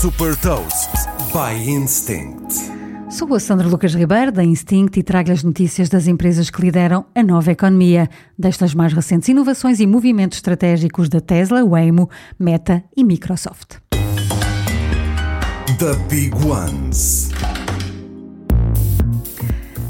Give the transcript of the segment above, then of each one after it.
Super Toast by Instinct. Sou a Sandra Lucas Ribeiro, da Instinct, e trago as notícias das empresas que lideram a nova economia, destas mais recentes inovações e movimentos estratégicos da Tesla, Waymo, Meta e Microsoft. The Big Ones.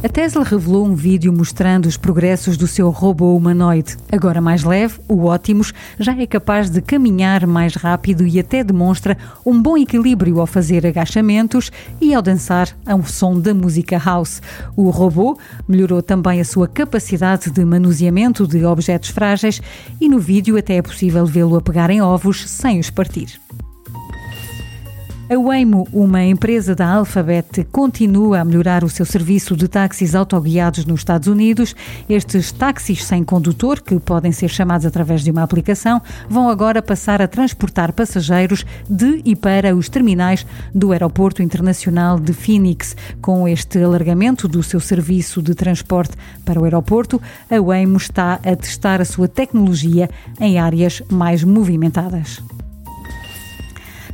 A Tesla revelou um vídeo mostrando os progressos do seu robô humanoide. Agora mais leve, o Optimus já é capaz de caminhar mais rápido e até demonstra um bom equilíbrio ao fazer agachamentos e ao dançar ao som da música house. O robô melhorou também a sua capacidade de manuseamento de objetos frágeis e no vídeo até é possível vê-lo a pegar em ovos sem os partir. A Waymo, uma empresa da Alphabet, continua a melhorar o seu serviço de táxis autoguiados nos Estados Unidos. Estes táxis sem condutor, que podem ser chamados através de uma aplicação, vão agora passar a transportar passageiros de e para os terminais do Aeroporto Internacional de Phoenix. Com este alargamento do seu serviço de transporte para o aeroporto, a Waymo está a testar a sua tecnologia em áreas mais movimentadas.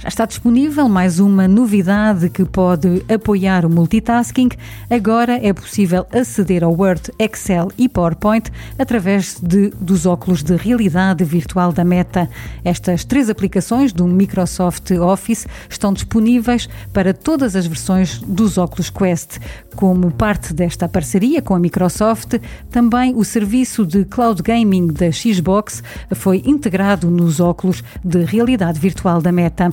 Já está disponível mais uma novidade que pode apoiar o multitasking. Agora é possível aceder ao Word, Excel e PowerPoint através de, dos óculos de realidade virtual da Meta. Estas três aplicações do Microsoft Office estão disponíveis para todas as versões dos óculos Quest. Como parte desta parceria com a Microsoft, também o serviço de cloud gaming da Xbox foi integrado nos óculos de realidade virtual da Meta.